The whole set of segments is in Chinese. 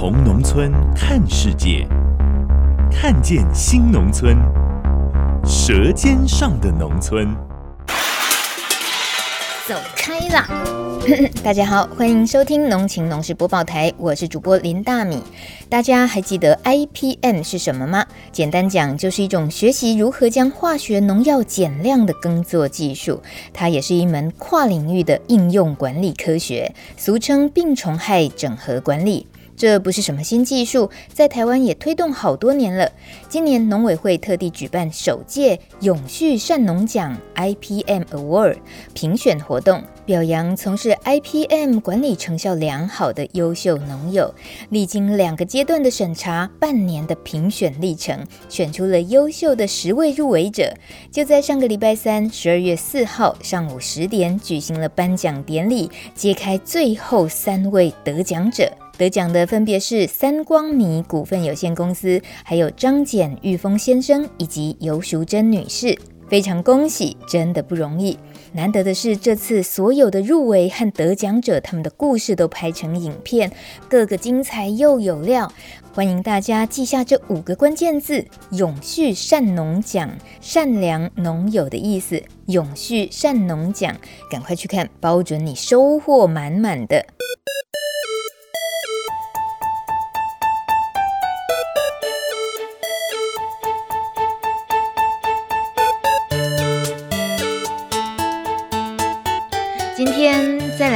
从农村看世界，看见新农村，舌尖上的农村。走开啦！大家好，欢迎收听农情农事播报台，我是主播林大米。大家还记得 IPM 是什么吗？简单讲，就是一种学习如何将化学农药减量的耕作技术。它也是一门跨领域的应用管理科学，俗称病虫害整合管理。这不是什么新技术，在台湾也推动好多年了。今年农委会特地举办首届永续善农奖 IPM Award 评选活动，表扬从事 IPM 管理成效良好的优秀农友。历经两个阶段的审查，半年的评选历程，选出了优秀的十位入围者。就在上个礼拜三，十二月四号上午十点，举行了颁奖典礼，揭开最后三位得奖者。得奖的分别是三光米股份有限公司，还有张简玉峰先生以及游淑珍女士，非常恭喜，真的不容易。难得的是，这次所有的入围和得奖者，他们的故事都拍成影片，个个精彩又有料。欢迎大家记下这五个关键字：永续善农奖，善良农友的意思。永续善农奖，赶快去看，包准你收获满满的。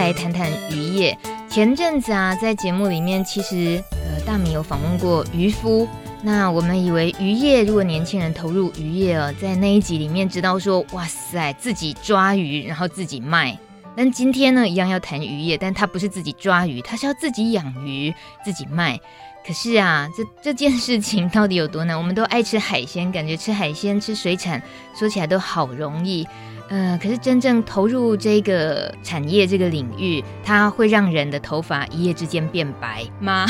来谈谈渔业。前阵子啊，在节目里面，其实呃，大米有访问过渔夫。那我们以为渔业，如果年轻人投入渔业哦，在那一集里面知道说，哇塞，自己抓鱼，然后自己卖。但今天呢，一样要谈渔业，但他不是自己抓鱼，他是要自己养鱼，自己卖。可是啊，这这件事情到底有多难？我们都爱吃海鲜，感觉吃海鲜、吃水产，说起来都好容易。呃，可是真正投入这个产业这个领域，它会让人的头发一夜之间变白吗？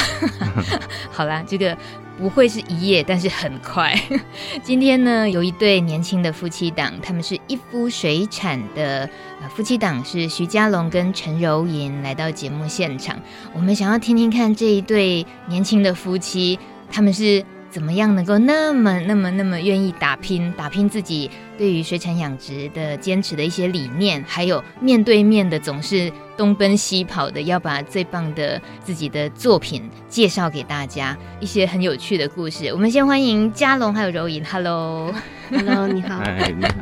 好啦，这个不会是一夜，但是很快。今天呢，有一对年轻的夫妻档，他们是一夫水产的夫妻档，是徐家龙跟陈柔莹来到节目现场。我们想要听听看这一对年轻的夫妻，他们是。怎么样能够那么、那么、那么愿意打拼，打拼自己对于水产养殖的坚持的一些理念，还有面对面的总是东奔西跑的，要把最棒的自己的作品介绍给大家，一些很有趣的故事。我们先欢迎嘉龙还有柔莹，Hello。Hello，你好。哎，你好。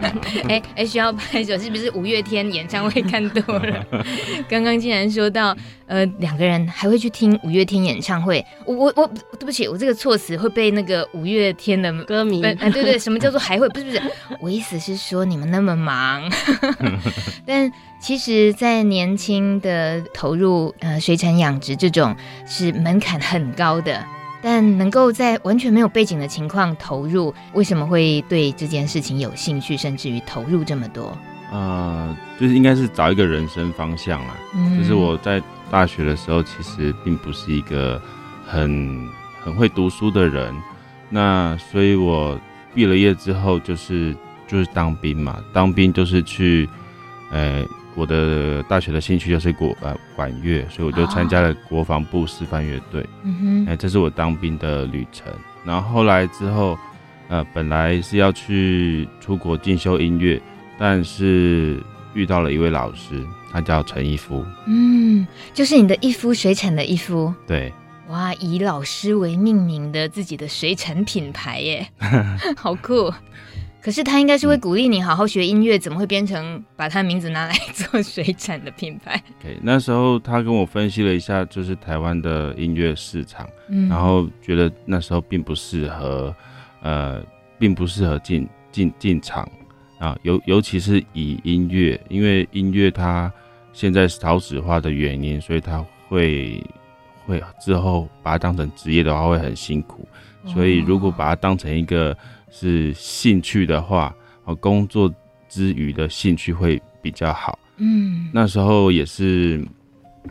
哎哎，需要拍手，是不是五月天演唱会看多了？刚刚竟然说到，呃，两个人还会去听五月天演唱会。我我我，对不起，我这个措辞会被那个五月天的歌迷。哎，对对，什么叫做还会？不是不是，我意思是说你们那么忙。但其实，在年轻的投入呃水产养殖这种是门槛很高的。但能够在完全没有背景的情况投入，为什么会对这件事情有兴趣，甚至于投入这么多？呃，就是应该是找一个人生方向啦。嗯，就是我在大学的时候，其实并不是一个很很会读书的人，那所以我毕了业之后，就是就是当兵嘛，当兵就是去，呃。我的大学的兴趣就是国呃管乐，所以我就参加了国防部示范乐队。嗯哼，哎，这是我当兵的旅程。然后后来之后，呃，本来是要去出国进修音乐，但是遇到了一位老师，他叫陈一夫。嗯，就是你的一夫水产的一夫。对。哇，以老师为命名的自己的水产品牌耶，好酷。可是他应该是会鼓励你好好学音乐，嗯，怎么会变成把他的名字拿来做水产的品牌？Okay, 那时候他跟我分析了一下，就是台湾的音乐市场，嗯，然后觉得那时候并不适合，呃，并不适合进进进场啊，尤尤其是以音乐，因为音乐它现在少子化的原因，所以它会会之后把它当成职业的话会很辛苦，所以如果把它当成一个是兴趣的话，哦，工作之余的兴趣会比较好。嗯，那时候也是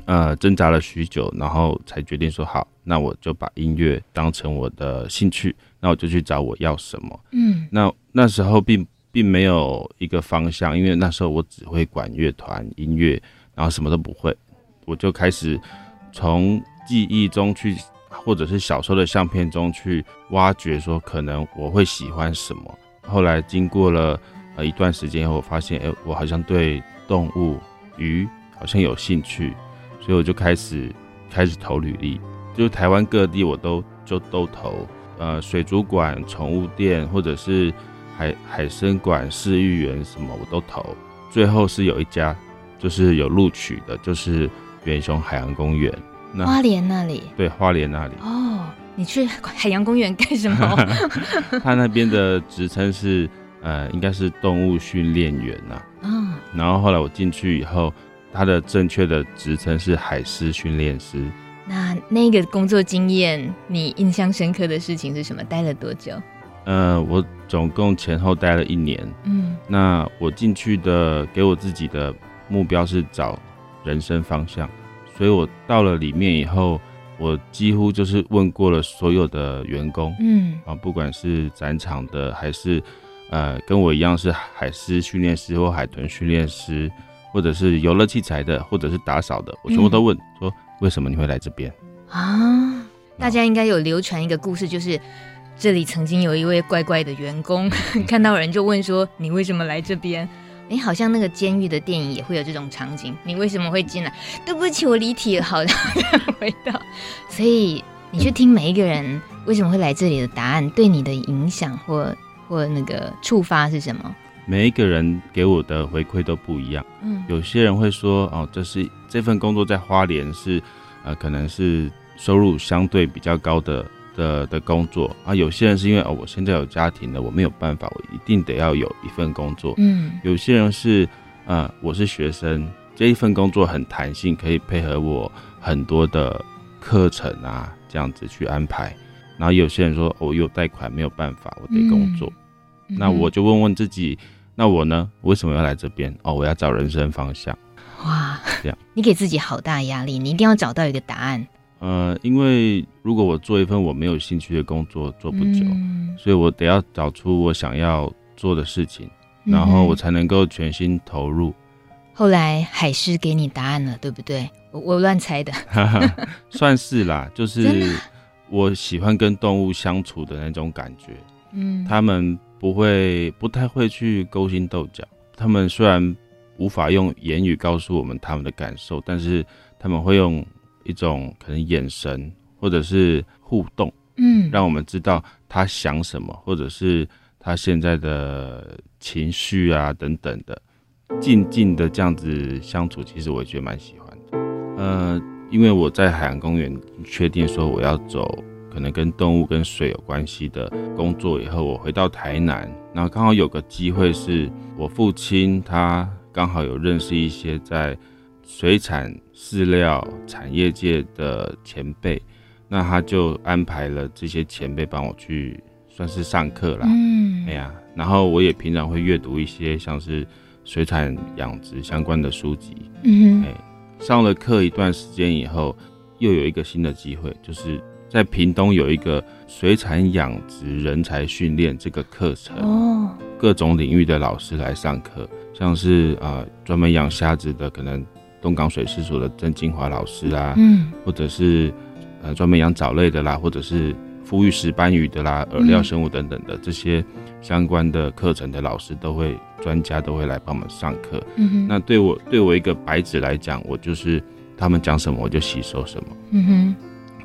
呃挣扎了许久，然后才决定说好，那我就把音乐当成我的兴趣，那我就去找我要什么。嗯，那那时候并并没有一个方向，因为那时候我只会管乐团音乐，然后什么都不会，我就开始从记忆中去，或者是小时候的相片中去挖掘，说可能我会喜欢什么。后来经过了呃一段时间以后，我发现，哎，我好像对动物鱼好像有兴趣，所以我就开始开始投履历，就台湾各地我都就都投，呃，水族馆、宠物店或者是海海生馆、饲育员什么我都投，最后是有一家就是有录取的，就是远雄海洋公园。那花莲那里？对，花莲那里。哦，你去海洋公园干什么？他那边的职称是呃，应该是动物训练员呐。嗯。然后后来我进去以后，他的正确的职称是海狮训练师。那那个工作经验，你印象深刻的事情是什么？待了多久？呃，我总共前后待了一年。嗯。那我进去的，给我自己的目标是找人生方向。所以我到了里面以后，我几乎就是问过了所有的员工，嗯，啊，不管是展场的，还是呃跟我一样是海狮训练师或海豚训练师，或者是游乐器材的，或者是打扫的，我全部都问，说为什么你会来这边啊？大家应该有流传一个故事，就是这里曾经有一位怪怪的员工，看到人就问说，你为什么来这边？哎，好像那个监狱的电影也会有这种场景。你为什么会进来？对不起，我离题了。好的，回到。所以你去听每一个人为什么会来这里的答案，对你的影响或或那个触发是什么？每一个人给我的回馈都不一样。嗯，有些人会说，哦，这是这份工作在花莲是，呃，可能是收入相对比较高的。的的工作啊，有些人是因为哦，我现在有家庭了，我没有办法，我一定得要有一份工作。嗯，有些人是，呃，我是学生，这一份工作很弹性，可以配合我很多的课程啊，这样子去安排。然后有些人说，哦，我有贷款，没有办法，我得工作。嗯，那我就问问自己，那我呢？为什么要来这边？哦，我要找人生方向。哇，这样，你给自己好大压力，你一定要找到一个答案。呃，因为如果我做一份我没有兴趣的工作，做不久，嗯，所以我得要找出我想要做的事情，嗯，然后我才能够全心投入。后来海狮给你答案了，对不对？我我乱猜的，算是啦，就是我喜欢跟动物相处的那种感觉。嗯，他们不会，不太会去勾心斗角。他们虽然无法用言语告诉我们他们的感受，但是他们会用。一种可能眼神或者是互动，嗯，让我们知道他想什么，或者是他现在的情绪啊等等的，静静的这样子相处，其实我也觉得蛮喜欢的。呃，因为我在海洋公园确定说我要走可能跟动物跟水有关系的工作以后，我回到台南，然后刚好有个机会是我父亲他刚好有认识一些在。水产饲料产业界的前辈，那他就安排了这些前辈帮我去，算是上课啦。嗯，哎呀，然后我也平常会阅读一些像是水产养殖相关的书籍。嗯，哎，上了课一段时间以后，又有一个新的机会，就是在屏东有一个水产养殖人才训练这个课程。哦，各种领域的老师来上课，像是啊专门养虾子的可能。东港水师所的郑金华老师啊，嗯，或者是呃专门养藻类的啦，或者是复育石斑鱼的啦，饵料生物等等的这些相关的课程的老师都会，专家都会来帮我们上课。嗯哼，那对我对我一个白纸来讲，我就是他们讲什么我就吸收什么。嗯哼，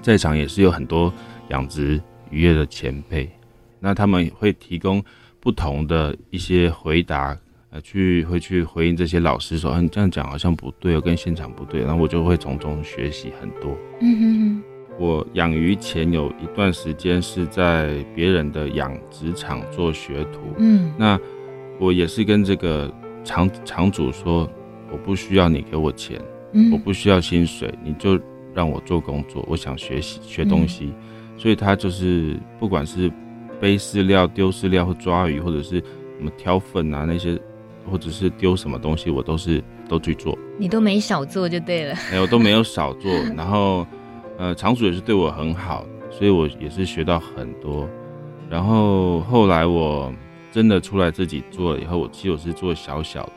在场也是有很多养殖渔业的前辈，那他们会提供不同的一些回答。去会去回应这些老师说，嗯、啊，你这样讲好像不对哦，跟现场不对，然后我就会从中学习很多。嗯哼哼。我养鱼前有一段时间是在别人的养殖场做学徒。嗯。那我也是跟这个厂厂主说，我不需要你给我钱，嗯，我不需要薪水，你就让我做工作，我想学习学东西，嗯、所以他就是不管是背饲料、丢饲料或抓鱼，或者是什么挑粪啊那些，或者是丢什么东西，我都是都去做。你都没少做就对了。哎，我都没有少做。然后，呃，场主也是对我很好，所以我也是学到很多。然后后来我真的出来自己做了以后，我其实我是做小小的。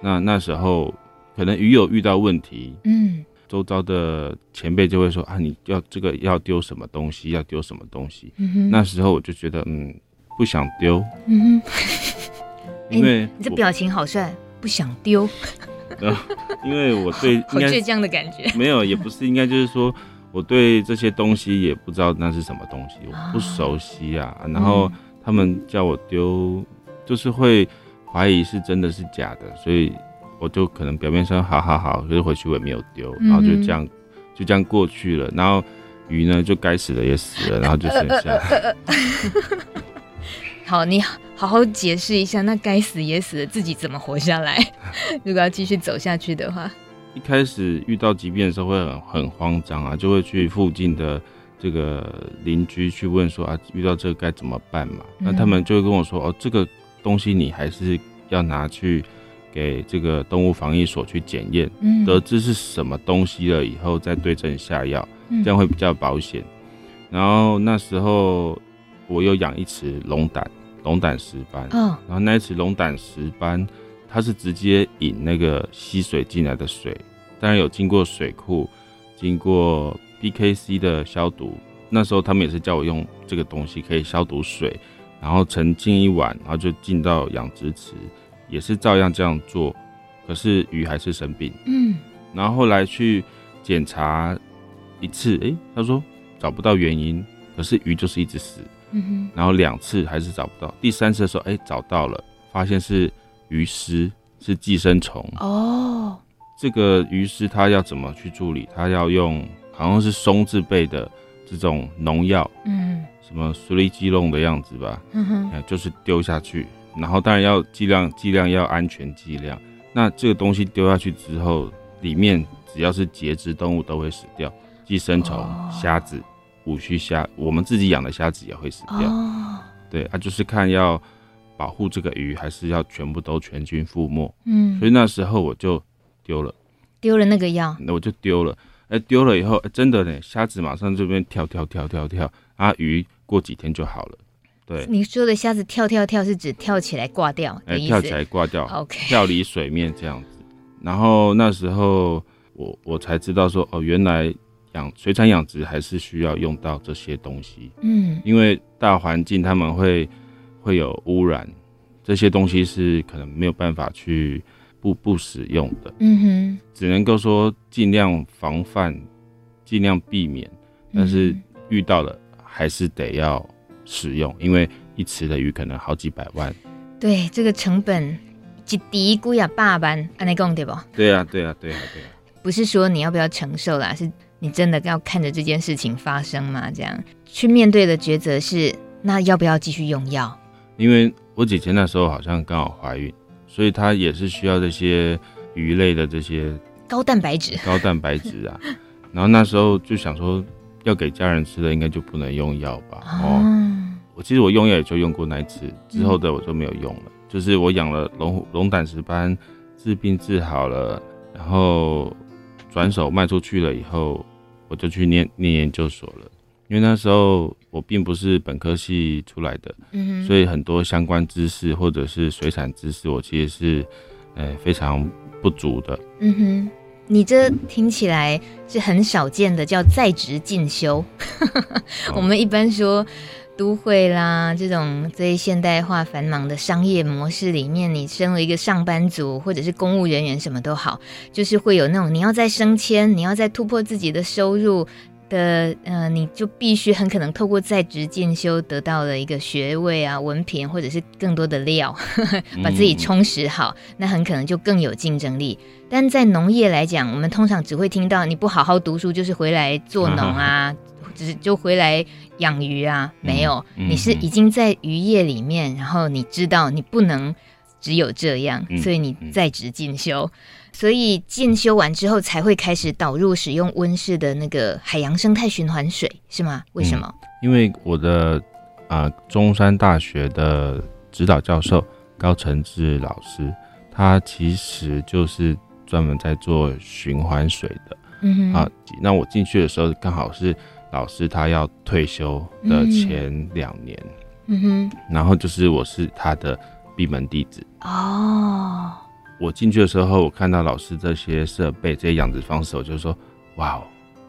那那时候可能鱼友遇到问题，嗯，周遭的前辈就会说啊，你要这个要丢什么东西，要丢什么东西。嗯，那时候我就觉得嗯，不想丢。因为、欸、你这表情好帅，不想丢。因为我对 好倔强的感觉，没有，也不是，应该就是说。我对这些东西也不知道那是什么东西，我不熟悉啊。然后他们叫我丢，就是会怀疑是真的是假的，所以我就可能表面上好好好，可是回去我也没有丢，然后就这样就这样过去了。然后鱼呢，就该死的也死了，然后就剩下。好，你好好解释一下，那该死也死了，自己怎么活下来？如果要继续走下去的话。一开始遇到疾病的时候会很很慌张啊，就会去附近的这个邻居去问说啊，遇到这个该怎么办嘛？那他们就会跟我说哦，这个东西你还是要拿去给这个动物防疫所去检验，得知是什么东西了以后再对症下药，这样会比较保险。然后那时候我又养一池龙胆，龙胆石斑，嗯然后那一次龙胆石斑。它是直接引那个溪水进来的水，当然有经过水库，经过 BKC 的消毒。那时候他们也是叫我用这个东西可以消毒水，然后沉浸一晚，然后就进到养殖池，也是照样这样做。可是鱼还是生病，嗯，然后后来去检查一次，哎，他说找不到原因，可是鱼就是一直死，嗯哼，然后两次还是找不到，第三次的时候，哎，找到了，发现是。鱼虱是寄生虫哦，这个鱼虱它要怎么去处理？它要用好像是松字辈的这种农药，嗯，什么苏力基龙的样子吧，嗯哼，就是丢下去，然后当然要剂量剂量要安全剂量。那这个东西丢下去之后，里面只要是节肢动物都会死掉，寄生虫、虾子、五须虾，我们自己养的虾子也会死掉。哦，对，它就是看要。保护这个鱼，还是要全部都全军覆没。嗯，所以那时候我就丢了，丢了那个药，那我就丢了。哎，丢了以后，哎，真的呢，虾子马上这边跳跳跳跳跳，啊，鱼过几天就好了。对，你说的虾子跳跳跳是指跳起来挂掉？哎，跳起来挂掉，OK，跳离水面这样子。然后那时候我我才知道说，哦，原来养水产养殖还是需要用到这些东西。嗯，因为大环境他们会。会有污染，这些东西是可能没有办法去不不使用的。嗯哼，只能够说尽量防范，尽量避免，但是遇到了还是得要使用，因为一池的鱼可能好几百万。对，这个成本一滴估呀八万，按你讲对不？对啊，对啊，对啊，对啊。不是说你要不要承受啦，是你真的要看着这件事情发生吗？这样去面对的抉择是，那要不要继续用药？因为我姐姐那时候好像刚好怀孕，所以她也是需要这些鱼类的这些高蛋白质、高蛋白质啊。然后那时候就想说，要给家人吃的应该就不能用药吧？哦，我其实我用药也就用过那一次，之后的我就没有用了。就是我养了龙龙胆石斑，治病治好了，然后转手卖出去了以后，我就去念念研究所了。因为那时候我并不是本科系出来的，嗯，所以很多相关知识或者是水产知识，我其实是，呃，非常不足的。嗯哼，你这听起来是很少见的，叫在职进修。我们一般说都会啦，这种最现代化繁忙的商业模式里面，你身为一个上班族或者是公务人员，什么都好，就是会有那种你要再升迁，你要再突破自己的收入。的呃，你就必须很可能透过在职进修得到了一个学位啊、文凭，或者是更多的料，把自己充实好，嗯、那很可能就更有竞争力。但在农业来讲，我们通常只会听到你不好好读书，就是回来做 农啊，只是就回来养鱼啊，没有，你是已经在渔业里面，然后你知道你不能。只有这样，嗯、所以你在职进修，嗯、所以进修完之后才会开始导入使用温室的那个海洋生态循环水，是吗？为什么？嗯、因为我的啊、呃，中山大学的指导教授高承志老师，他其实就是专门在做循环水的。嗯哼，啊，那我进去的时候刚好是老师他要退休的前两年。嗯哼，然后就是我是他的。闭门弟子哦，我进去的时候，我看到老师这些设备、这些养殖方式，我就说：“哇哦，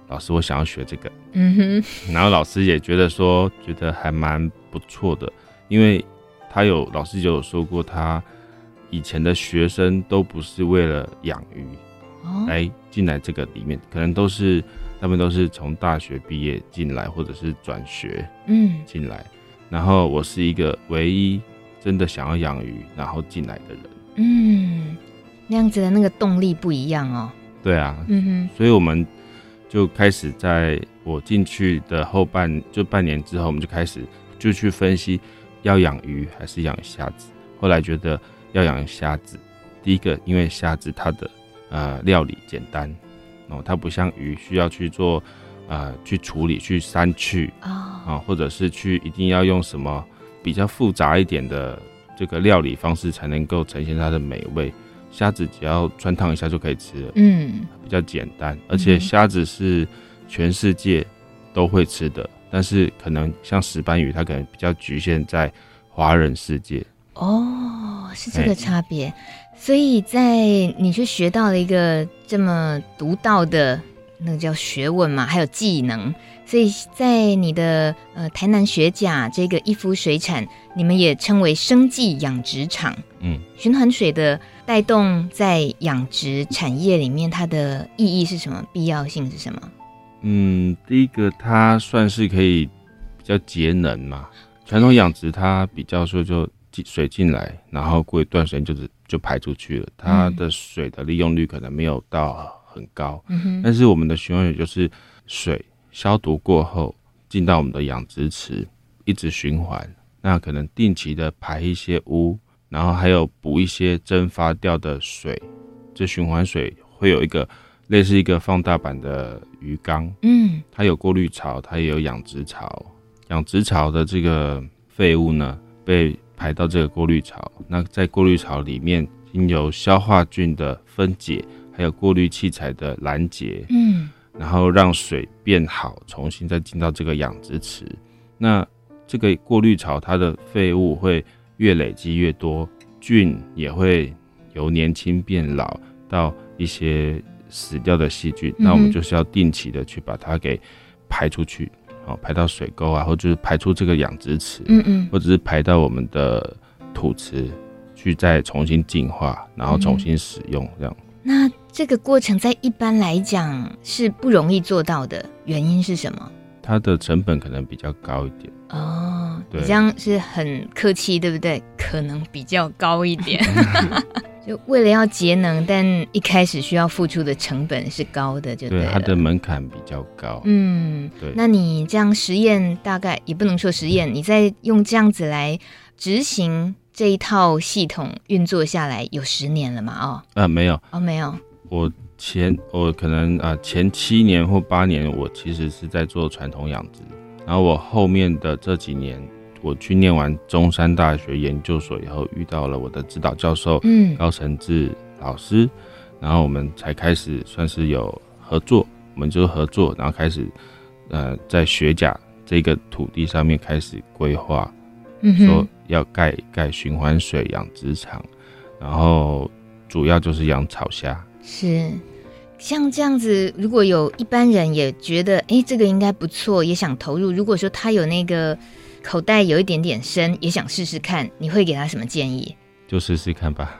老师，我想要学这个。”嗯哼，然后老师也觉得说，觉得还蛮不错的，因为他有老师就有说过，他以前的学生都不是为了养鱼来进来这个里面，可能都是他们都是从大学毕业进来，或者是转学嗯进来，然后我是一个唯一。真的想要养鱼，然后进来的人，嗯，那样子的那个动力不一样哦。对啊，嗯哼，所以我们就开始在我进去的后半就半年之后，我们就开始就去分析要养鱼还是养虾子。后来觉得要养虾子，第一个因为虾子它的呃料理简单哦，它不像鱼需要去做呃去处理去删去啊、哦，或者是去一定要用什么。比较复杂一点的这个料理方式才能够呈现它的美味。虾子只要穿烫一下就可以吃了，嗯，比较简单。而且虾子是全世界都会吃的，但是可能像石斑鱼，它可能比较局限在华人世界。哦，是这个差别。所以在你去学到了一个这么独到的那个叫学问嘛，还有技能。所以在你的呃台南学甲这个一夫水产，你们也称为生计养殖场。嗯，循环水的带动在养殖产业里面，它的意义是什么？必要性是什么？嗯，第一个它算是可以比较节能嘛。传统养殖它比较说就进水进来，然后过一段时间就是就排出去了，它的水的利用率可能没有到很高。嗯，但是我们的循环水就是水。消毒过后进到我们的养殖池，一直循环。那可能定期的排一些污，然后还有补一些蒸发掉的水。这循环水会有一个类似一个放大版的鱼缸，嗯，它有过滤槽，它也有养殖槽。养殖槽的这个废物呢，被排到这个过滤槽。那在过滤槽里面，经由消化菌的分解，还有过滤器材的拦截，嗯。然后让水变好，重新再进到这个养殖池。那这个过滤槽它的废物会越累积越多，菌也会由年轻变老，到一些死掉的细菌。那我们就是要定期的去把它给排出去，哦，排到水沟啊，或就是排出这个养殖池，嗯嗯，或者是排到我们的土池去再重新净化，然后重新使用这样。那这个过程在一般来讲是不容易做到的，原因是什么？它的成本可能比较高一点。哦，对，你这样是很客气，对不对？可能比较高一点，就为了要节能，但一开始需要付出的成本是高的，就对，对它的门槛比较高。嗯，对。那你这样实验，大概也不能说实验，你在用这样子来执行。这一套系统运作下来有十年了嘛？哦，啊，没有，哦，没有。我前我可能啊前七年或八年，我其实是在做传统养殖。然后我后面的这几年，我去念完中山大学研究所以后，遇到了我的指导教授，嗯，高承志老师，然后我们才开始算是有合作，我们就合作，然后开始呃在学甲这个土地上面开始规划。嗯，说要盖盖循环水养殖场，然后主要就是养草虾。是，像这样子，如果有一般人也觉得，哎，这个应该不错，也想投入。如果说他有那个口袋有一点点深，也想试试看，你会给他什么建议？就试试看吧。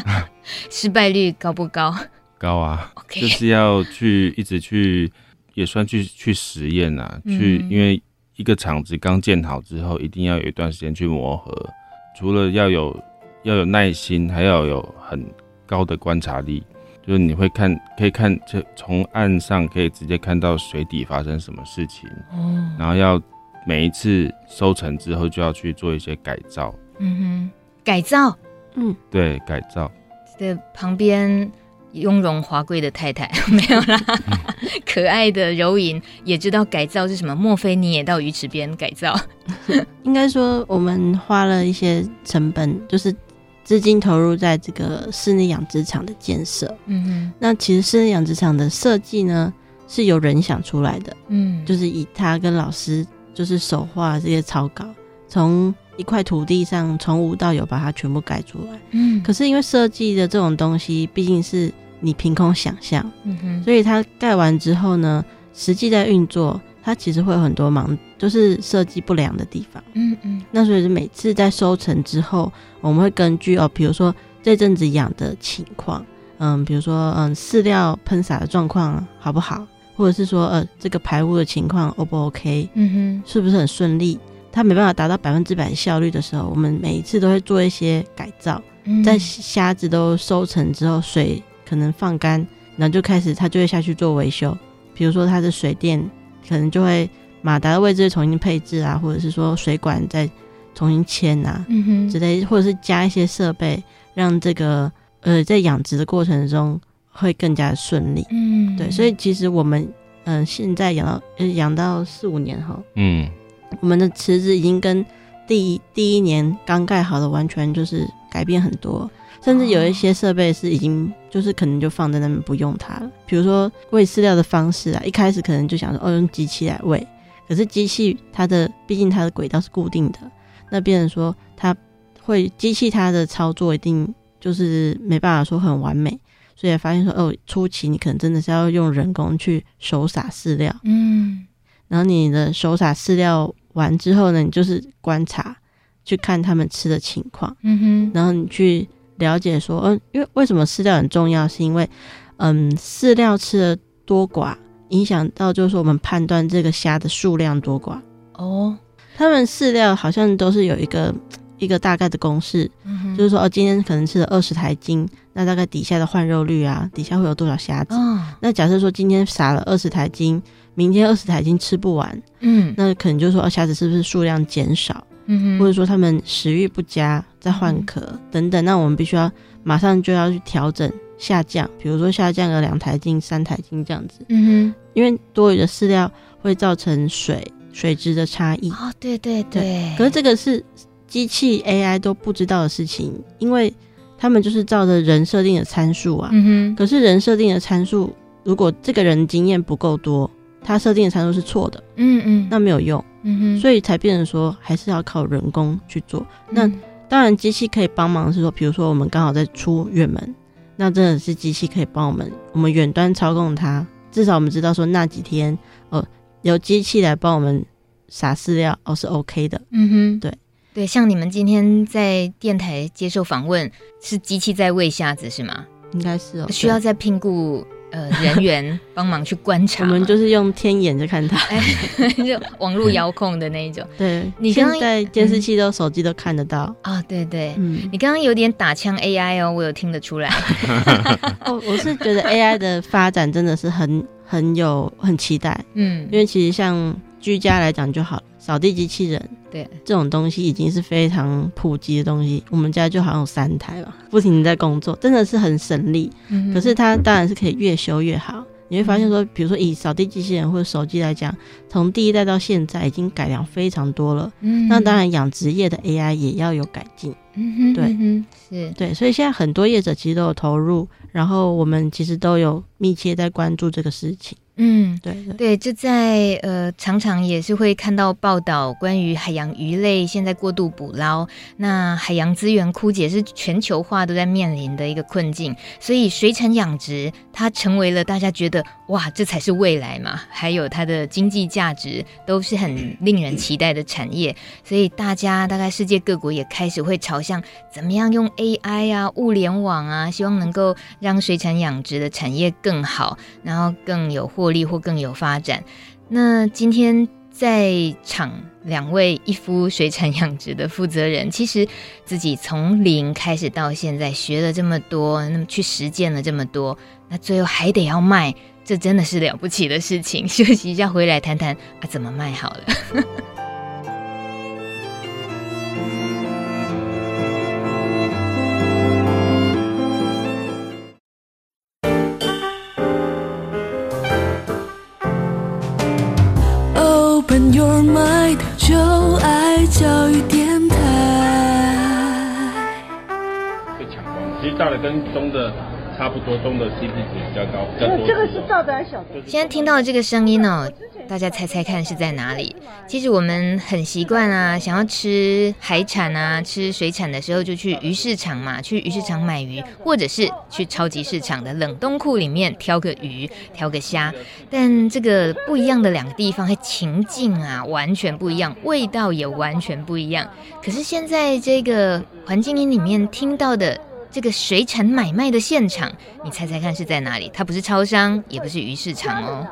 失败率高不高？高啊。Okay. 就是要去一直去，也算去去实验啊，嗯、去因为。一个厂子刚建好之后，一定要有一段时间去磨合。除了要有要有耐心，还要有很高的观察力。就是你会看，可以看，这从岸上可以直接看到水底发生什么事情。哦。然后要每一次收成之后，就要去做一些改造。嗯哼，改造。嗯，对，改造。的旁边雍容华贵的太太 没有啦，可爱的柔莹也知道改造是什么。莫非你也到鱼池边改造？应该说我们花了一些成本，就是资金投入在这个室内养殖场的建设。嗯哼，那其实室内养殖场的设计呢，是由人想出来的。嗯，就是以他跟老师就是手画这些草稿，从一块土地上从无到有把它全部盖出来，嗯，可是因为设计的这种东西毕竟是你凭空想象，嗯哼，所以它盖完之后呢，实际在运作，它其实会有很多忙，就是设计不良的地方，嗯嗯，那所以是每次在收成之后，我们会根据哦，比如说这阵子养的情况，嗯，比如说嗯饲料喷洒的状况好不好，或者是说呃这个排污的情况 O 不 OK，嗯哼，是不是很顺利？它没办法达到百分之百效率的时候，我们每一次都会做一些改造。嗯、在虾子都收成之后，水可能放干，然后就开始它就会下去做维修。比如说它的水电可能就会马达的位置重新配置啊，或者是说水管再重新牵啊、嗯、哼之类，或者是加一些设备，让这个呃在养殖的过程中会更加的顺利。嗯，对，所以其实我们嗯、呃、现在养到呃养到四五年后，嗯。我们的池子已经跟第一第一年刚盖好的完全就是改变很多，甚至有一些设备是已经就是可能就放在那边不用它了。比如说喂饲料的方式啊，一开始可能就想说哦用机器来喂，可是机器它的毕竟它的轨道是固定的，那变成说它会机器它的操作一定就是没办法说很完美，所以发现说哦初期你可能真的是要用人工去手撒饲料，嗯。然后你的手撒饲料完之后呢，你就是观察，去看他们吃的情况，嗯哼，然后你去了解说，嗯，因为为什么饲料很重要，是因为，嗯，饲料吃的多寡影响到就是说我们判断这个虾的数量多寡。哦，他们饲料好像都是有一个一个大概的公式，嗯，就是说哦，今天可能吃了二十台斤，那大概底下的换肉率啊，底下会有多少虾子？哦，那假设说今天撒了二十台斤。明天二十台斤吃不完，嗯，那可能就说哦，虾子是不是数量减少，嗯哼，或者说他们食欲不佳，在换壳、嗯、等等，那我们必须要马上就要去调整下降，比如说下降个两台斤、三台斤这样子，嗯哼，因为多余的饲料会造成水水质的差异，哦，对对对，对，可是这个是机器 AI 都不知道的事情，因为他们就是照着人设定的参数啊，嗯哼，可是人设定的参数，如果这个人经验不够多。他设定的参数是错的，嗯嗯，那没有用，嗯哼，所以才变成说还是要靠人工去做。嗯、那当然机器可以帮忙，是说，比如说我们刚好在出远门，那真的是机器可以帮我们，我们远端操控它，至少我们知道说那几天哦，由机器来帮我们撒饲料哦是 OK 的，嗯哼，对对，像你们今天在电台接受访问，是机器在喂虾子是吗？应该是哦，需要再聘雇。呃，人 员帮忙去观察，我们 就是用天眼在看它，就网络遥控的那一种。对，你刚刚在监视器都、嗯、手机都看得到啊、哦！对对，嗯，你刚刚有点打枪 AI 哦，我有听得出来。哦，我是觉得 AI 的发展真的是很很有很期待，嗯，因为其实像居家来讲就好，扫地机器人。对，这种东西已经是非常普及的东西。我们家就好像有三台吧，不停地在工作，真的是很省力。嗯、可是它当然是可以越修越好。你会发现说，比如说以扫地机器人或者手机来讲，从第一代到现在已经改良非常多了。嗯，那当然养殖业的 AI 也要有改进。嗯哼，对，嗯、是对，所以现在很多业者其实都有投入，然后我们其实都有密切在关注这个事情。嗯，对对，对，就在呃，常常也是会看到报道关于海洋鱼类现在过度捕捞，那海洋资源枯竭是全球化都在面临的一个困境，所以水产养殖它成为了大家觉得哇，这才是未来嘛，还有它的经济价值都是很令人期待的产业，所以大家大概世界各国也开始会朝向怎么样用 AI 啊、物联网啊，希望能够让水产养殖的产业更好，然后更有获。利或更有发展。那今天在场两位一夫水产养殖的负责人，其实自己从零开始到现在学了这么多，那么去实践了这么多，那最后还得要卖，这真的是了不起的事情 休息一下回来谈谈啊怎么卖好了。Open your mind 就爱教育电台。被抢光了其实大的跟中的差不多，中的 CP 值比较高，比较多。这个是大的还是小的？现在听到这个声音哦。大家猜猜看是在哪里？其实我们很习惯啊，想要吃海产啊，吃水产的时候就去鱼市场嘛，去鱼市场买鱼，或者是去超级市场的冷冻库里面挑个鱼、挑个虾。但这个不一样的两个地方，还情境啊完全不一样，味道也完全不一样。可是现在这个环境音里面听到的这个水产买卖的现场，你猜猜看是在哪里？它不是超商，也不是鱼市场哦。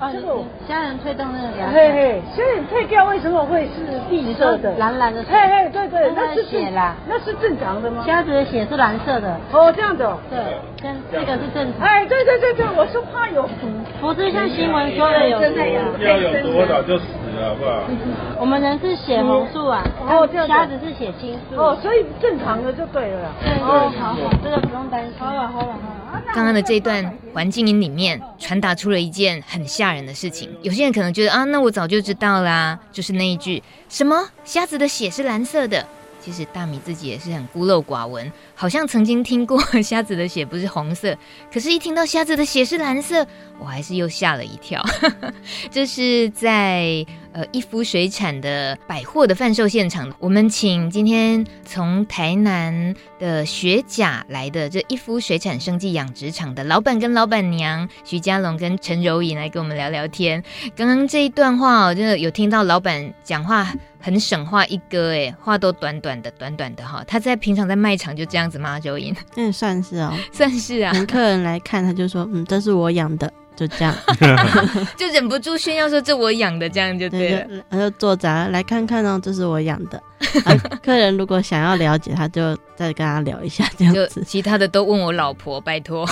啊，这个虾仁退冻那个凉。嘿嘿，虾仁退掉为什么会是绿色的？蓝蓝的。嘿嘿，对对，那是血啦，那是正常的吗？虾子的血是蓝色的。哦，这样的。对，跟这个是正常。哎，对对对对，我是怕有毒，不是像新闻说的有毒。要有毒我早就死了，好不好？我们人是血红素啊，哦，虾子是血清素。哦，所以正常的就对了。对，哦，好，这个不用担心。好了好了好了。刚刚的这段环境音里面传达出了一件很吓人的事情，有些人可能觉得啊，那我早就知道啦，就是那一句什么虾子的血是蓝色的。其实大米自己也是很孤陋寡闻，好像曾经听过 虾子的血不是红色，可是，一听到虾子的血是蓝色，我还是又吓了一跳。这是在呃一夫水产的百货的贩售现场，我们请今天从台南的学甲来的这一夫水产生计养殖场的老板跟老板娘徐家龙跟陈柔颖来跟我们聊聊天。刚刚这一段话哦，真的有听到老板讲话。很省话一哥哎，话都短短的，短短的哈。他在平常在卖场就这样子吗？周英，嗯，算是哦，算是啊。客人来看，他就说，嗯，这是我养的。就这样，就忍不住炫耀说：“这我养的，这样就对了。”他就做杂来看看哦，这是我养的。啊、客人如果想要了解，他就再跟他聊一下这样子。其他的都问我老婆，拜托。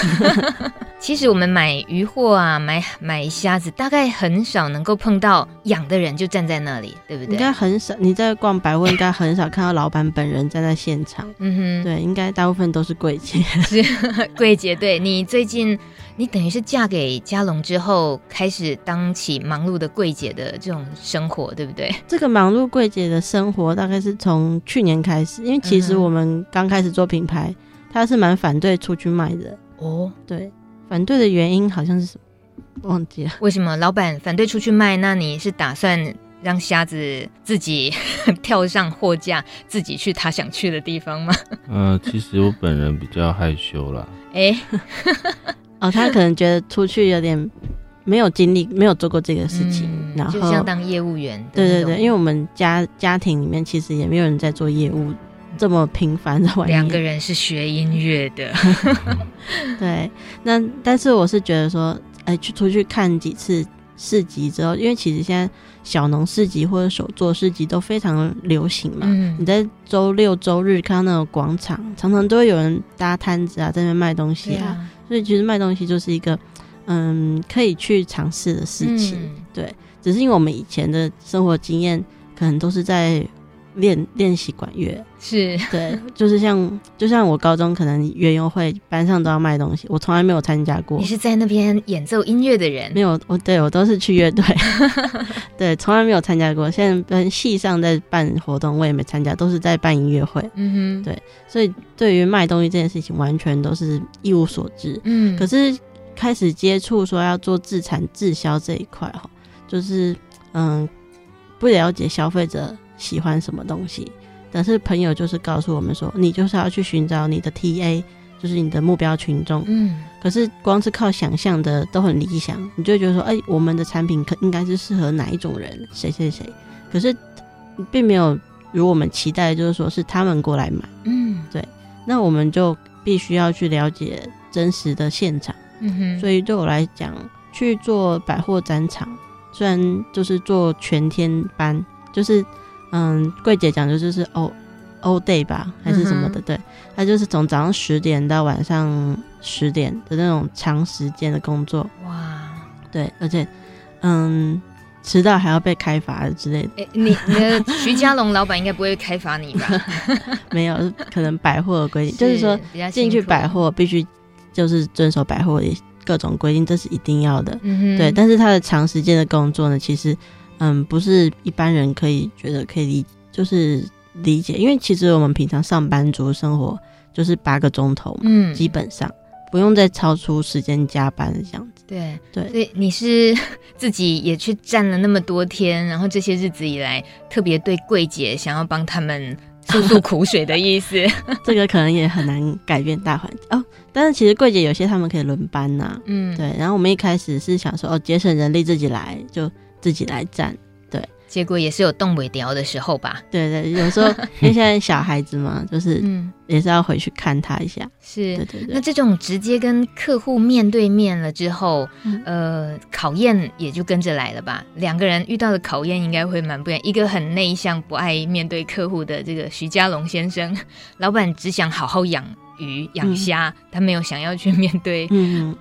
其实我们买鱼货啊，买买虾子，大概很少能够碰到养的人就站在那里，对不对？应该很少。你在逛百货，应该很少看到老板本人站在现场。嗯哼，对，应该大部分都是柜姐。是 柜姐，对你最近。你等于是嫁给家龙之后，开始当起忙碌的柜姐的这种生活，对不对？这个忙碌柜姐的生活大概是从去年开始，因为其实我们刚开始做品牌，他是蛮反对出去卖的哦。对，反对的原因好像是什么？忘记了。为什么老板反对出去卖？那你是打算让瞎子自己 跳上货架，自己去他想去的地方吗？呃，其实我本人比较害羞啦。哎。哦，他可能觉得出去有点没有经历，没有做过这个事情，嗯、然后就像当业务员。对对对，因为我们家家庭里面其实也没有人在做业务这么频繁的玩。两个人是学音乐的，对。那但是我是觉得说，哎、欸，去出去看几次市集之后，因为其实现在小农市集或者手作市集都非常流行嘛。嗯、你在周六周日看到那种广场，常常都会有人搭摊子啊，在那边卖东西啊。所以其实卖东西就是一个，嗯，可以去尝试的事情，嗯、对。只是因为我们以前的生活经验，可能都是在练练习管乐，是对，就是像就像我高中可能园游会班上都要卖东西，我从来没有参加过。你是在那边演奏音乐的人？没有，我对我都是去乐队，对，从来没有参加过。现在跟系上在办活动，我也没参加，都是在办音乐会。嗯哼，对，所以对于卖东西这件事情，完全都是一无所知。嗯，可是开始接触说要做自产自销这一块哈，就是嗯，不了解消费者。喜欢什么东西，但是朋友就是告诉我们说，你就是要去寻找你的 TA，就是你的目标群众。嗯，可是光是靠想象的都很理想，你就会觉得说，哎、欸，我们的产品可应该是适合哪一种人，谁谁谁。可是并没有如我们期待，就是说是他们过来买。嗯，对。那我们就必须要去了解真实的现场。嗯哼。所以对我来讲，去做百货展场，虽然就是做全天班，就是。嗯，柜姐讲的就是 all all day 吧，还是什么的？嗯、对，他就是从早上十点到晚上十点的那种长时间的工作。哇，对，而且嗯，迟到还要被开罚之类的。哎、欸，你你的徐家龙老板应该不会开罚你吧？没有，可能百货的规定，是就是说进去百货必须就是遵守百货的各种规定，这是一定要的。对，但是他的长时间的工作呢，其实。嗯，不是一般人可以觉得可以理，就是理解，因为其实我们平常上班族生活就是八个钟头嘛，嗯，基本上不用再超出时间加班这样子。对对，所以你是 自己也去站了那么多天，然后这些日子以来，特别对柜姐想要帮他们诉诉苦水的意思。这个可能也很难改变大环境哦。但是其实柜姐有些他们可以轮班呐、啊，嗯，对。然后我们一开始是想说，哦，节省人力自己来，就自己来站。结果也是有动尾调的时候吧？对对，有时候因为现在小孩子嘛，就是嗯也是要回去看他一下。嗯、是，对对对。那这种直接跟客户面对面了之后，嗯、呃，考验也就跟着来了吧？两个人遇到的考验应该会蛮不一样。一个很内向、不爱面对客户的这个徐家龙先生，老板只想好好养鱼、养虾，嗯、他没有想要去面对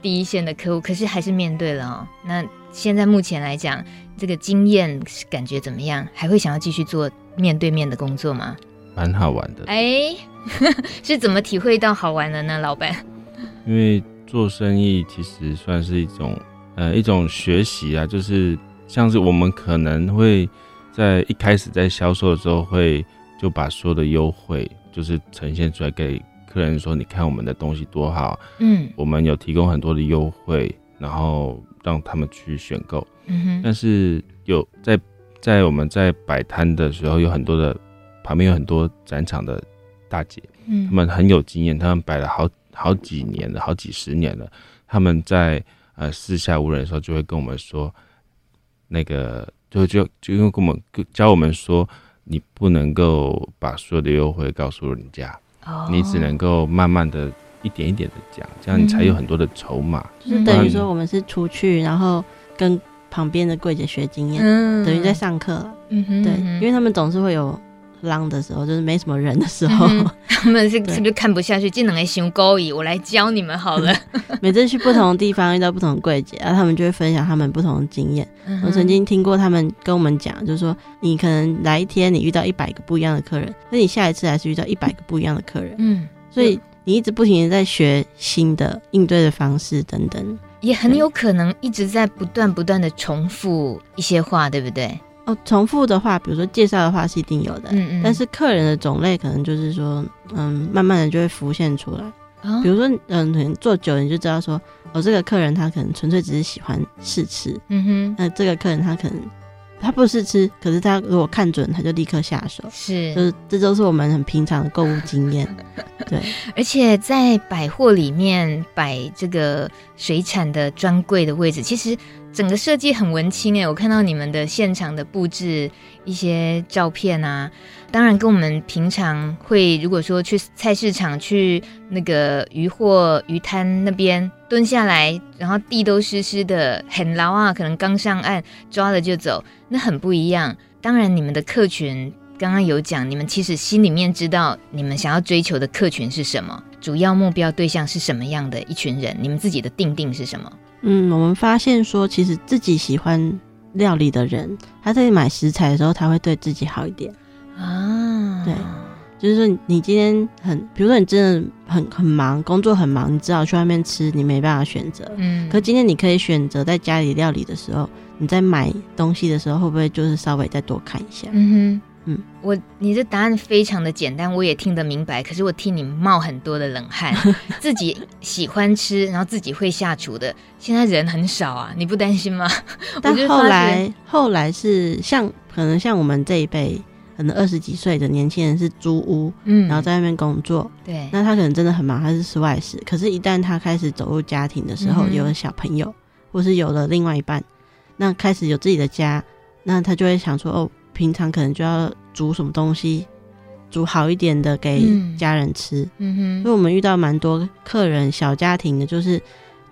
第一线的客户，嗯、可是还是面对了哦。那现在目前来讲。这个经验感觉怎么样？还会想要继续做面对面的工作吗？蛮好玩的。哎，是怎么体会到好玩的呢，老板？因为做生意其实算是一种呃一种学习啊，就是像是我们可能会在一开始在销售的时候会就把所有的优惠就是呈现出来给客人说，你看我们的东西多好，嗯，我们有提供很多的优惠，然后让他们去选购。嗯哼，但是有在在我们在摆摊的时候，有很多的旁边有很多展场的大姐，嗯，他们很有经验，他们摆了好好几年了，好几十年了。他们在呃四下无人的时候，就会跟我们说，那个就就就因为跟我们教我们说，你不能够把所有的优惠告诉人家，哦，你只能够慢慢的一点一点的讲，这样你才有很多的筹码。嗯，就是等于说我们是出去，然后跟。旁边的柜姐学经验，嗯、等于在上课。嗯哼，对，因为他们总是会有浪的时候，就是没什么人的时候，嗯、他们是是不是看不下去？技能来行勾引，我来教你们好了。每次去不同的地方遇到不同的柜姐，然后他们就会分享他们不同的经验。嗯、我曾经听过他们跟我们讲，就是说你可能来一天，你遇到一百个不一样的客人，那你下一次还是遇到一百个不一样的客人。嗯，所以你一直不停的在学新的应对的方式等等。也很有可能一直在不断不断的重复一些话，对不对？哦，重复的话，比如说介绍的话是一定有的，嗯嗯。但是客人的种类可能就是说，嗯，慢慢的就会浮现出来。哦、比如说，嗯，可能做久了你就知道说，哦，这个客人他可能纯粹只是喜欢试吃，嗯哼。那这个客人他可能。他不是吃，可是他如果看准，他就立刻下手。是，就是这都是我们很平常的购物经验。对，而且在百货里面摆这个水产的专柜的位置，其实整个设计很文青哎。我看到你们的现场的布置，一些照片啊。当然，跟我们平常会，如果说去菜市场、去那个鱼货鱼摊那边蹲下来，然后地都湿湿的，很牢啊，可能刚上岸抓了就走，那很不一样。当然，你们的客群刚刚有讲，你们其实心里面知道你们想要追求的客群是什么，主要目标对象是什么样的一群人，你们自己的定定是什么？嗯，我们发现说，其实自己喜欢料理的人，他在买食材的时候，他会对自己好一点。啊，对，就是说你今天很，比如说你真的很很忙，工作很忙，你只好去外面吃，你没办法选择。嗯，可今天你可以选择在家里料理的时候，你在买东西的时候，会不会就是稍微再多看一下？嗯哼，嗯，我你的答案非常的简单，我也听得明白，可是我替你冒很多的冷汗。自己喜欢吃，然后自己会下厨的，现在人很少啊，你不担心吗？但后来后来是像可能像我们这一辈。可能二十几岁的年轻人是租屋，嗯，然后在外面工作，对，那他可能真的很忙，他是室外室。可是，一旦他开始走入家庭的时候，嗯、有了小朋友，或是有了另外一半，那开始有自己的家，那他就会想说，哦，平常可能就要煮什么东西，煮好一点的给家人吃。嗯哼，所以我们遇到蛮多客人，小家庭的，就是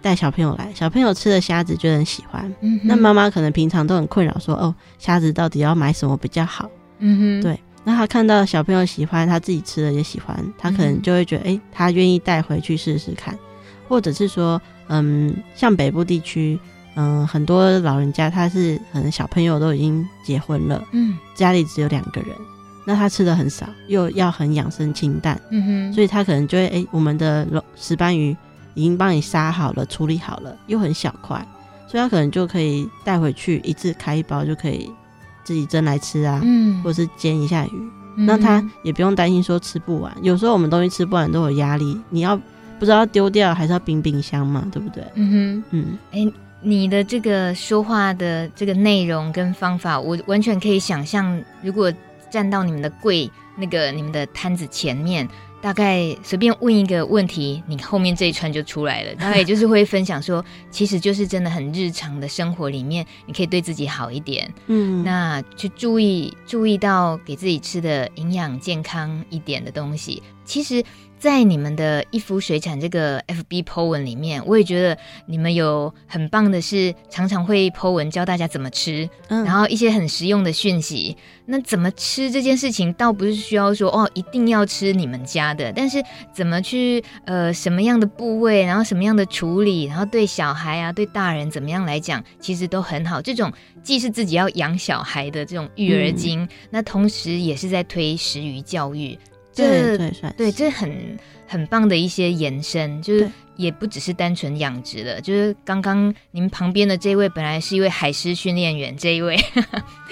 带小朋友来，小朋友吃的虾子就很喜欢。嗯哼，那妈妈可能平常都很困扰，说，哦，虾子到底要买什么比较好？嗯哼，对，那他看到小朋友喜欢，他自己吃的也喜欢，他可能就会觉得，哎、欸，他愿意带回去试试看，或者是说，嗯，像北部地区，嗯，很多老人家他是可能小朋友都已经结婚了，嗯，家里只有两个人，那他吃的很少，又要很养生清淡，嗯哼，所以他可能就会，哎、欸，我们的石斑鱼已经帮你杀好了，处理好了，又很小块，所以他可能就可以带回去，一次开一包就可以。自己蒸来吃啊，嗯，或者是煎一下鱼，那他也不用担心说吃不完。有时候我们东西吃不完都有压力，你要不知道丢掉还是要冰冰箱嘛，对不对？嗯哼，嗯，哎、欸，你的这个说话的这个内容跟方法，我完全可以想象，如果站到你们的柜那个你们的摊子前面。大概随便问一个问题，你后面这一串就出来了。大概也就是会分享说，其实就是真的很日常的生活里面，你可以对自己好一点，嗯，那去注意注意到给自己吃的营养健康一点的东西，其实。在你们的一夫水产这个 FB po 文里面，我也觉得你们有很棒的是，常常会 po 文教大家怎么吃，嗯，然后一些很实用的讯息。那怎么吃这件事情，倒不是需要说哦，一定要吃你们家的，但是怎么去呃什么样的部位，然后什么样的处理，然后对小孩啊，对大人怎么样来讲，其实都很好。这种既是自己要养小孩的这种育儿经，嗯，那同时也是在推食鱼教育。这对，对，这很很棒的一些延伸，就是也不只是单纯养殖的，就是刚刚您旁边的这位本来是一位海狮训练员，这一位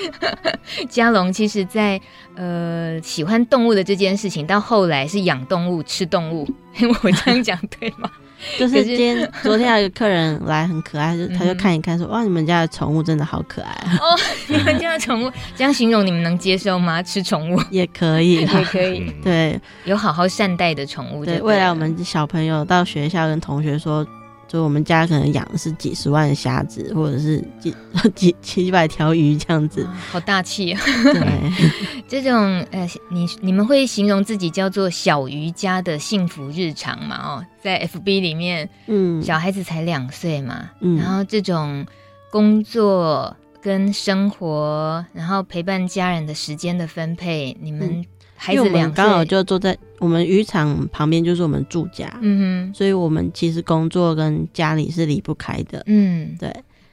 加龙，其实在呃喜欢动物的这件事情，到后来是养动物、吃动物，我这样讲对吗？就是今天昨天有一个客人来很可爱，就他就看一看说哇，你们家的宠物真的好可爱啊！哦，你们家的宠物 这样形容你们能接受吗？吃宠物也可以，也可以，对，有好好善待的宠物。对，未来我们小朋友到学校跟同学说。就我们家可能养的是几十万的虾子，或者是几 几几百条鱼这样子，好大气啊！对，这种呃，你你们会形容自己叫做小鱼家的幸福日常嘛？哦，在 FB 里面，嗯，小孩子才两岁嘛，嗯，然后这种工作跟生活，然后陪伴家人的时间的分配，你们。孩子两刚好就坐在我们渔场旁边，就是我们住家，嗯哼，所以我们其实工作跟家里是离不开的，嗯，对。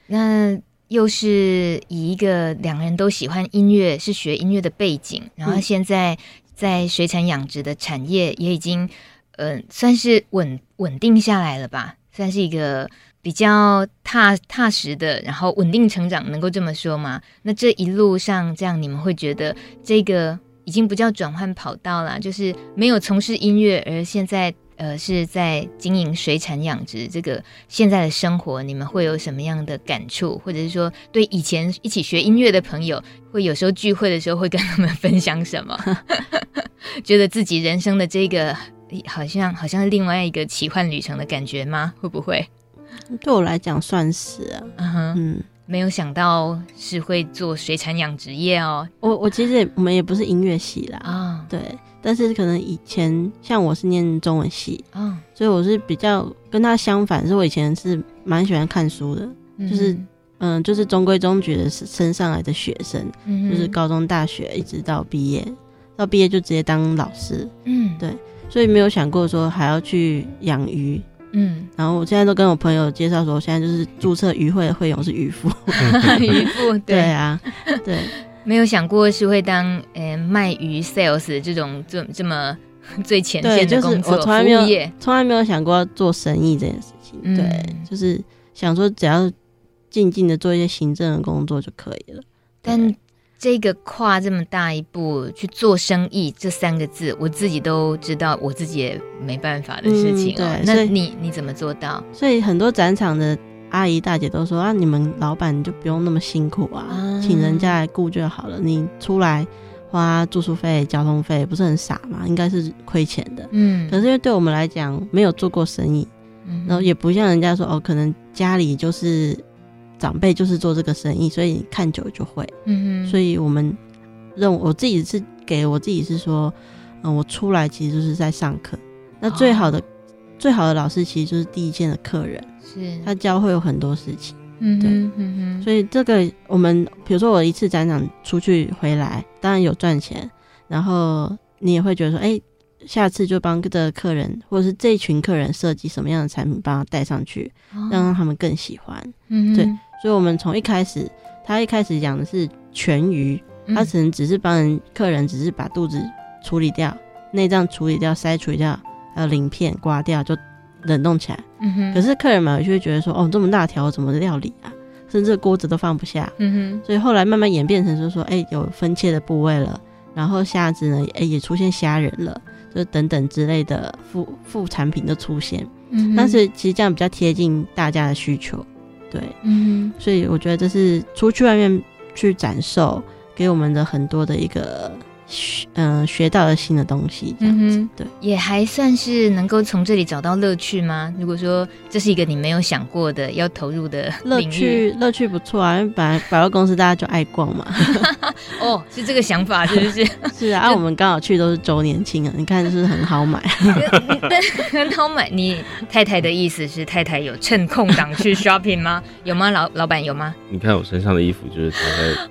那又是以一个两个人都喜欢音乐，是学音乐的背景，然后现在在水产养殖的产业也已经，呃，算是稳稳定下来了吧，算是一个比较踏踏实的，然后稳定成长，能够这么说吗？那这一路上，这样你们会觉得这个。已经不叫转换跑道了，就是没有从事音乐，而现在呃是在经营水产养殖。这个现在的生活，你们会有什么样的感触？或者是说，对以前一起学音乐的朋友，会有时候聚会的时候会跟他们分享什么？觉得自己人生的这个好像好像是另外一个奇幻旅程的感觉吗？会不会？对我来讲算是啊，嗯哼。嗯没有想到是会做水产养殖业哦。我我其实也我们也不是音乐系啦啊，对。但是可能以前像我是念中文系啊，所以我是比较跟他相反，是我以前是蛮喜欢看书的，嗯、就是嗯，就是中规中矩的升上来的学生，嗯、就是高中、大学一直到毕业，到毕业就直接当老师，嗯，对。所以没有想过说还要去养鱼。嗯，然后我现在都跟我朋友介绍说，我现在就是注册渔会的会员是渔夫，渔夫对，对啊，对，没有想过是会当呃卖鱼 sales 这种这这么最前线的工作，就是、我从来没有从来没有想过要做生意这件事情，嗯、对，就是想说只要静静的做一些行政的工作就可以了，但。这个跨这么大一步去做生意，这三个字我自己都知道，我自己也没办法的事情，哦嗯。对，那你你怎么做到？所以很多展场的阿姨大姐都说啊，你们老板就不用那么辛苦啊，啊请人家来雇就好了。你出来花住宿费、交通费，不是很傻吗？应该是亏钱的。嗯，可是因为对我们来讲，没有做过生意，嗯、然后也不像人家说哦，可能家里就是。长辈就是做这个生意，所以看久了就会。嗯哼，所以我们认为我自己是给我自己是说，嗯、呃，我出来其实就是在上课。那最好的、哦、最好的老师其实就是第一线的客人，是他教会有很多事情。嗯哼对，嗯哼。所以这个我们比如说我一次展场出去回来，当然有赚钱，然后你也会觉得说，哎、欸，下次就帮这个客人或者是这一群客人设计什么样的产品，帮他带上去，哦、让他们更喜欢。嗯哼，对。所以，我们从一开始，他一开始讲的是全鱼，他可能只是帮人客人，只是把肚子处理掉，内脏处理掉，筛处理掉，还有鳞片刮掉，就冷冻起来。嗯哼。可是客人买回去会觉得说，哦，这么大条，怎么料理啊？甚至锅子都放不下。嗯哼。所以后来慢慢演变成，就是说，哎、欸，有分切的部位了，然后虾子呢，哎、欸，也出现虾仁了，就等等之类的副副产品的出现。嗯，但是其实这样比较贴近大家的需求，对，嗯，所以我觉得这是出去外面去展售给我们的很多的一个。学嗯，学到了新的东西，这样子，对，也还算是能够从这里找到乐趣吗？如果说这是一个你没有想过的要投入的乐趣，乐趣不错啊，因为本来 百货公司大家就爱逛嘛。哦，是这个想法，是不是？是啊，啊，我们刚好去都是周年庆啊，你看是不是很好买？很好买。你太太的意思是太太有趁空档去 shopping 吗？有吗？老老板有吗？你看我身上的衣服就是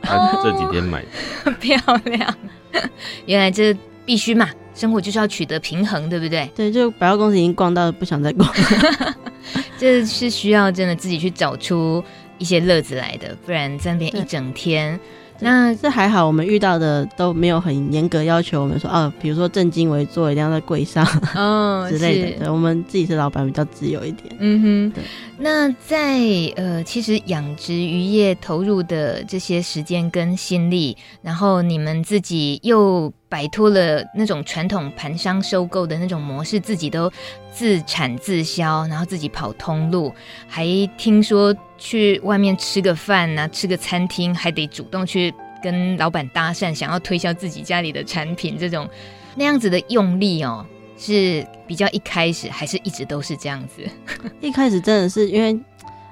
他在他这几天买的，哦、漂亮。原来这必须嘛，生活就是要取得平衡，对不对？对，就百货公司已经逛到不想再逛了，这是需要真的自己去找出一些乐子来的，不然在那边一整天。那这还好，我们遇到的都没有很严格要求我们说，哦，比如说正襟危坐一定要在柜上哦 之类的。对，我们自己是老板，比较自由一点。嗯哼，对。那在呃，其实养殖渔业投入的这些时间跟心力，然后你们自己又摆脱了那种传统盘商收购的那种模式，自己都自产自销，然后自己跑通路，还听说去外面吃个饭呐、啊，吃个餐厅还得主动去跟老板搭讪，想要推销自己家里的产品，这种那样子的用力哦。是比较一开始，还是一直都是这样子？一开始真的是因为，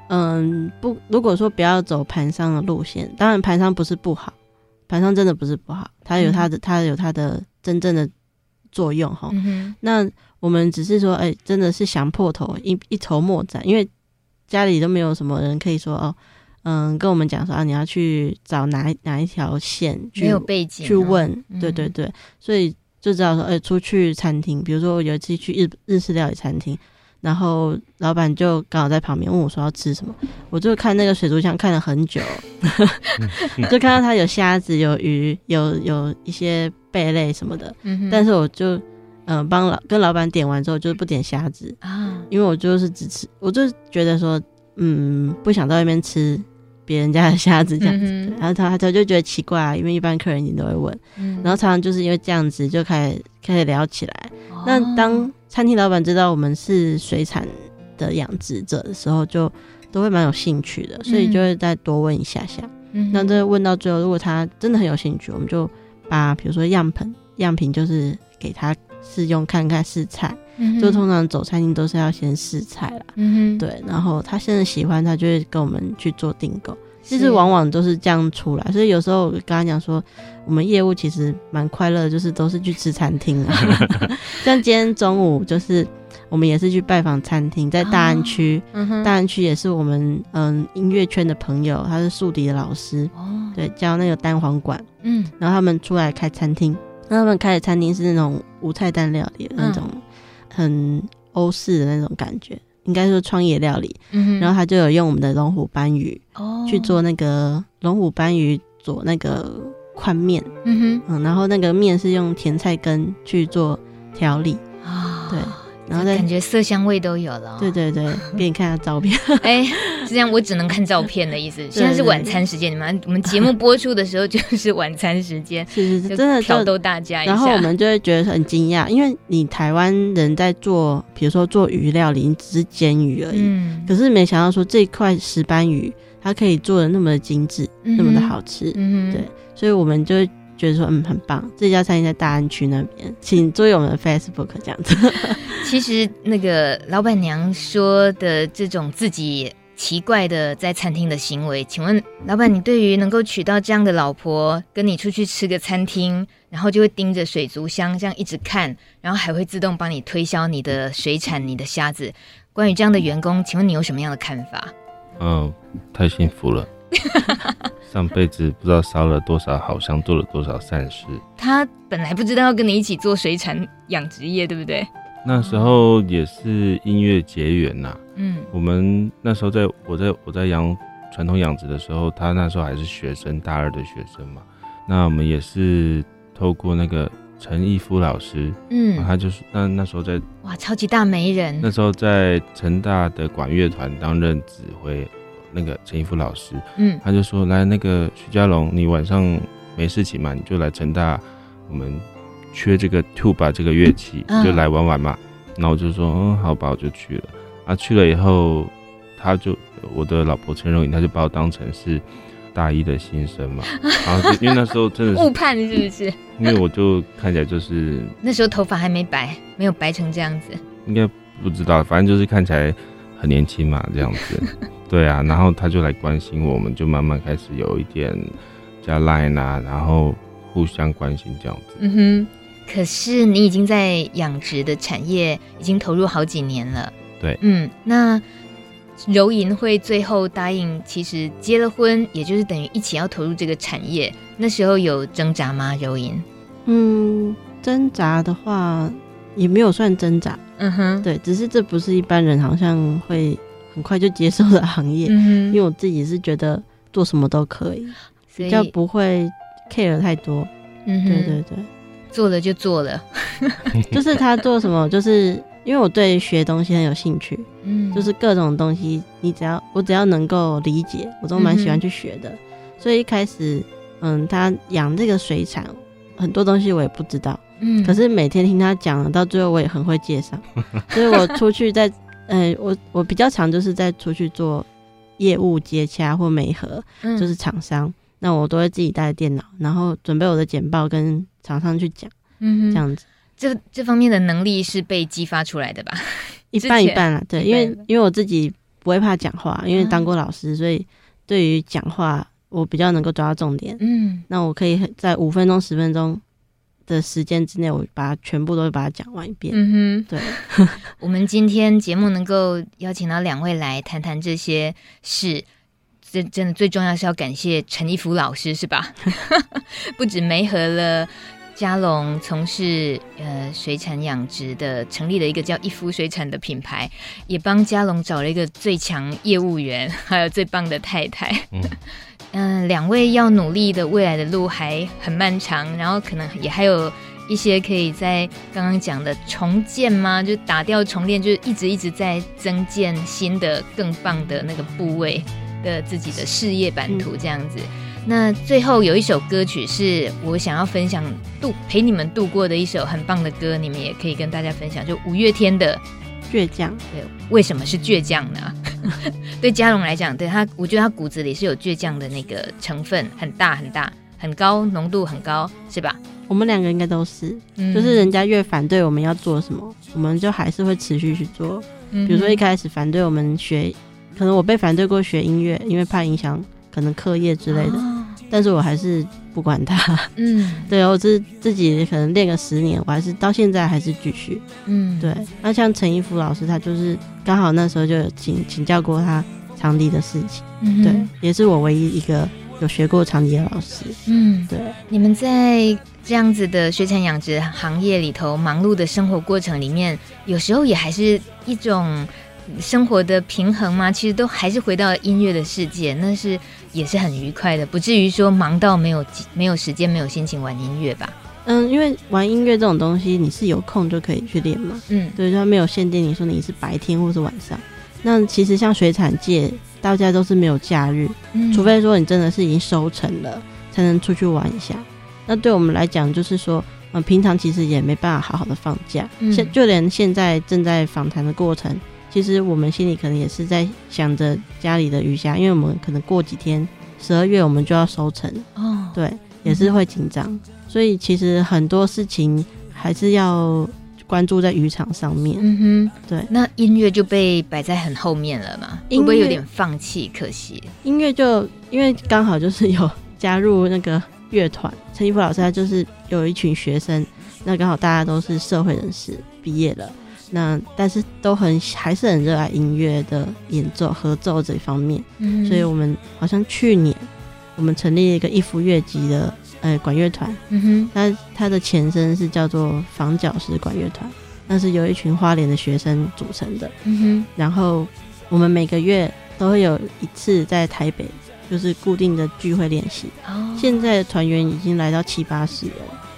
嗯，不，如果说不要走盘商的路线，当然盘商不是不好，盘商真的不是不好，它有它的，它有它的真正的作用哈。嗯、那我们只是说，哎、欸，真的是想破头，一一筹莫展，因为家里都没有什么人可以说哦，嗯，跟我们讲说啊，你要去找哪哪一条线去，没有背景、啊、去问，对对对，嗯、所以。就知道说，哎、欸，出去餐厅，比如说我有一次去日日式料理餐厅，然后老板就刚好在旁边问我说要吃什么，我就看那个水族箱看了很久，就看到他有虾子、有鱼、有有一些贝类什么的，嗯、但是我就嗯帮、呃、老跟老板点完之后，就是不点虾子。啊，因为我就是只吃，我就觉得说，嗯，不想在外面吃。别人家的虾子这样子，嗯、然后他他就觉得奇怪啊，因为一般客人你都会问，嗯、然后常常就是因为这样子就开始开始聊起来。哦、那当餐厅老板知道我们是水产的养殖者的时候，就都会蛮有兴趣的，所以就会再多问一下下。嗯、那这问到最后，如果他真的很有兴趣，我们就把比如说样本样品就是给他试用看看试菜，嗯、就通常走餐厅都是要先试菜啦。嗯哼，对，然后他现在喜欢，他就会跟我们去做订购。其实往往都是这样出来，所以有时候我跟他讲说，我们业务其实蛮快乐，就是都是去吃餐厅啊。像今天中午，就是我们也是去拜访餐厅，在大安区，哦嗯、大安区也是我们嗯音乐圈的朋友，他是竖笛的老师，哦、对，教那个单簧管，嗯，然后他们出来开餐厅，那他们开的餐厅是那种无菜单料理的那种，很欧式的那种感觉。应该说创业料理，嗯、哼。然后他就有用我们的龙虎斑鱼哦。去做那个龙虎斑鱼做那个宽面，嗯哼，嗯，然后那个面是用甜菜根去做调理，啊、哦，对。然后感觉色香味都有了，对对对，给你看下照片。哎，是这样，我只能看照片的意思。现在是晚餐时间，你们我们节目播出的时候就是晚餐时间，是 是是，真的挑逗大家一下。然后我们就会觉得很惊讶，因为你台湾人在做，比如说做鱼料理，你只是煎鱼而已，嗯，可是没想到说这块石斑鱼它可以做的那么的精致，那么的好吃，嗯，对，所以我们就。觉得说嗯很棒，这家餐厅在大安区那边，请注意我们的 Facebook 这样子。其实那个老板娘说的这种自己奇怪的在餐厅的行为，请问老板，你对于能够娶到这样的老婆，跟你出去吃个餐厅，然后就会盯着水族箱这样一直看，然后还会自动帮你推销你的水产、你的虾子，关于这样的员工，请问你有什么样的看法？嗯、哦，太幸福了。上辈子不知道烧了多少好香，做了多少善事。他本来不知道要跟你一起做水产养殖业，对不对？那时候也是音乐结缘呐。嗯，我们那时候在我在我在养传统养殖的时候，他那时候还是学生，大二的学生嘛。那我们也是透过那个陈义夫老师，嗯，他就是那那时候在哇，超级大媒人。那时候在成大的管乐团担任指挥。那个陈一夫老师，嗯，他就说，来那个徐佳龙，你晚上没事情嘛，你就来成大我们缺这个 tuba 这个乐器，就来玩玩嘛。然后我就说，嗯，好吧，我就去了。啊，去了以后，他就我的老婆陈荣颖，他就把我当成是大一的新生嘛。然后就因为那时候真的是误判，是不是？因为我就看起来就是那时候头发还没白，没有白成这样子。应该不知道，反正就是看起来很年轻嘛，这样子。对啊，然后他就来关心我，我们就慢慢开始有一点加 line 啊，然后互相关心这样子。嗯哼。可是你已经在养殖的产业已经投入好几年了。对，嗯，那柔银会最后答应，其实结了婚，也就是等于一起要投入这个产业。那时候有挣扎吗？柔银？嗯，挣扎的话也没有算挣扎。嗯哼，对，只是这不是一般人好像会很快就接受的行业。嗯，因为我自己是觉得做什么都可以，比较不会 care 太多。嗯，对对对，做了就做了，就是他做什么，就是。因为我对学东西很有兴趣，嗯，就是各种东西，你只要我只要能够理解，我都蛮喜欢去学的。嗯、所以一开始，嗯，他养这个水产，很多东西我也不知道，嗯，可是每天听他讲，到最后我也很会介绍。所以我出去在，呃、嗯，我我比较常就是在出去做业务接洽或媒合，嗯、就是厂商，那我都会自己带电脑，然后准备我的简报跟厂商去讲，嗯，这样子。这这方面的能力是被激发出来的吧？一半一半啊，对，因为因为我自己不会怕讲话，因为当过老师，所以对于讲话我比较能够抓到重点。嗯，那我可以在五分钟、十分钟的时间之内，我把它全部都把它讲完一遍。嗯哼，对。我们今天节目能够邀请到两位来谈谈这些事，这真的最重要是要感谢陈一福老师，是吧？不止媒合了。嘉龙从事呃水产养殖的，成立了一个叫一夫水产的品牌，也帮嘉龙找了一个最强业务员，还有最棒的太太。嗯，呃，两位要努力的未来的路还很漫长，然后可能也还有一些可以在刚刚讲的重建吗？就打掉重练，就是一直一直在增建新的更棒的那个部位的自己的事业版图，这样子。那最后有一首歌曲是我想要分享度陪你们度过的一首很棒的歌，你们也可以跟大家分享，就五月天的《倔强》。对，为什么是倔强呢？对嘉龙来讲，对他，我觉得他骨子里是有倔强的那个成分，很大很大，很高浓度很高，是吧？我们两个应该都是，嗯、就是人家越反对我们要做什么，我们就还是会持续去做。比如说一开始反对我们学，可能我被反对过学音乐，因为怕影响可能课业之类的。哦但是我还是不管他，嗯，对，我自自己可能练个十年，我还是到现在还是继续，嗯，对。那像陈一夫老师，他就是刚好那时候就有请请教过他长笛的事情，嗯，对，也是我唯一一个有学过长笛的老师，嗯，对。你们在这样子的水产养殖行业里头忙碌的生活过程里面，有时候也还是一种生活的平衡吗？其实都还是回到音乐的世界，那是。也是很愉快的，不至于说忙到没有没有时间、没有心情玩音乐吧？嗯，因为玩音乐这种东西，你是有空就可以去练嘛。嗯，对，它没有限定，你说你是白天或是晚上。那其实像水产界，大家都是没有假日，嗯，除非说你真的是已经收成了，才能出去玩一下。那对我们来讲，就是说，嗯，平常其实也没办法好好的放假。现、嗯、就连现在正在访谈的过程。其实我们心里可能也是在想着家里的鱼虾，因为我们可能过几天十二月我们就要收成哦，对，也是会紧张，嗯、所以其实很多事情还是要关注在渔场上面。嗯哼，对，那音乐就被摆在很后面了嘛？会不会有点放弃？可惜音乐就因为刚好就是有 加入那个乐团，陈一夫老师他就是有一群学生，那刚好大家都是社会人士毕业了。那但是都很还是很热爱音乐的演奏合奏这一方面，嗯、所以我们好像去年我们成立了一个一夫乐集的呃管乐团，嗯哼，那它的前身是叫做房角石管乐团，那是由一群花莲的学生组成的，嗯哼，然后我们每个月都会有一次在台北就是固定的聚会练习，哦，现在的团员已经来到七八十人，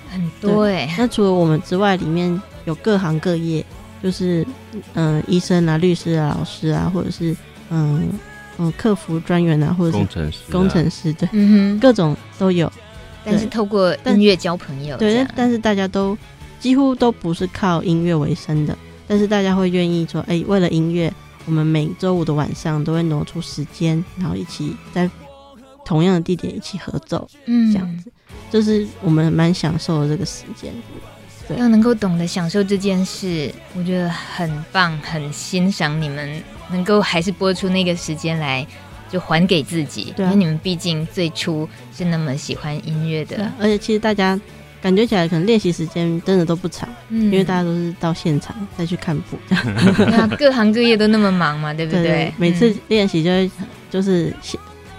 很多哎，那除了我们之外，里面有各行各业。就是嗯，医生啊、律师啊、老师啊，或者是嗯嗯，客服专员啊，或者是工程师、啊、工程师，对，嗯哼，各种都有。但是透过音乐交朋友，对，但是大家都几乎都不是靠音乐为生的，但是大家会愿意说，哎、欸，为了音乐，我们每周五的晚上都会挪出时间，然后一起在同样的地点一起合奏，嗯，这样子，就是我们蛮享受的这个时间。对，要能够懂得享受这件事，我觉得很棒，很欣赏你们能够还是播出那个时间来。就还给自己，对啊，因为你们毕竟最初是那么喜欢音乐的，而且其实大家感觉起来可能练习时间真的都不长，嗯，因为大家都是到现场再去看谱这样。对啊，各行各业都那么忙嘛，对不对？对对，每次练习就会就是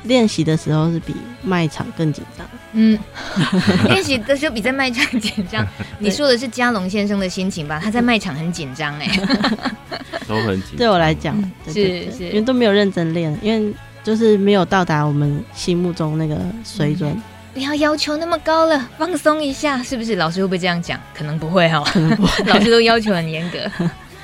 练习的时候是比卖场更紧张，嗯，练习的时候比在卖场紧张。你说的是嘉龙先生的心情吧？他在卖场很紧张哎，都很紧张。对我来讲，是是，因为都没有认真练，因为。就是没有到达我们心目中那个水准，不要要求那么高了，放松一下，是不是？老师会不会这样讲？可能不会哈。老师都要求很严格。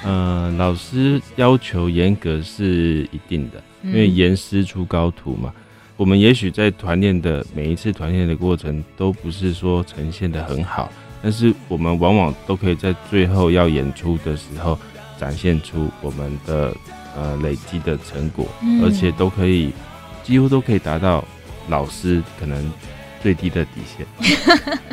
呃，老师要求严格是一定的，因为严师出高徒嘛。我们也许在团练的每一次团练的过程，都不是说呈现的很好，但是我们往往都可以在最后要演出的时候，展现出我们的。呃，累积的成果，嗯、而且都可以，几乎都可以达到老师可能最低的底线，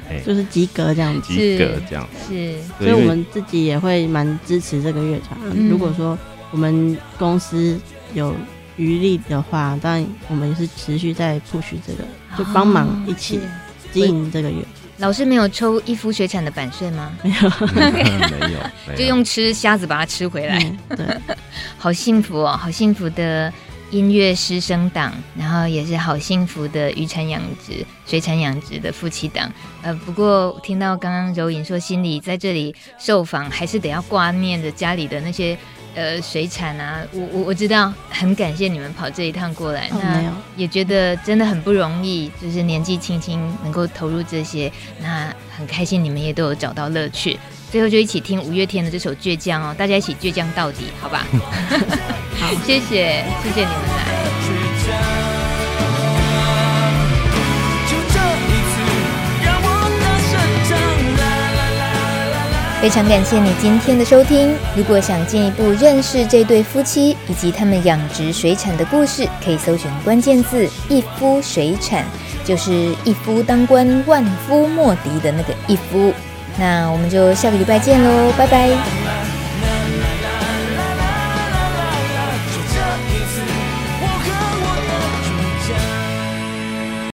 欸、就是及格这样子，及格这样子。是，所以我们自己也会蛮支持这个乐团。嗯、如果说我们公司有余力的话，当然我们也是持续在 push 这个，就帮忙一起经营这个乐团。老师没有抽一夫水产的版税吗？没有，没有，就用吃虾子把它吃回来。嗯、对，好幸福哦，好幸福的音乐师生党，然后也是好幸福的渔产养殖、水产养殖的夫妻档。呃，不过听到刚刚柔颖说，心里在这里受访，还是得要挂念着家里的那些。呃，水产啊，我我我知道，很感谢你们跑这一趟过来，哦、那也觉得真的很不容易，就是年纪轻轻能够投入这些，那很开心，你们也都有找到乐趣。最后就一起听五月天的这首《倔强》哦，大家一起倔强到底，好吧？好，谢谢，谢谢你们来。非常感谢你今天的收听。如果想进一步认识这对夫妻以及他们养殖水产的故事，可以搜寻关键字“一夫水产”，就是一夫当关，万夫莫敌的那个一夫。那我们就下个礼拜见喽，拜拜。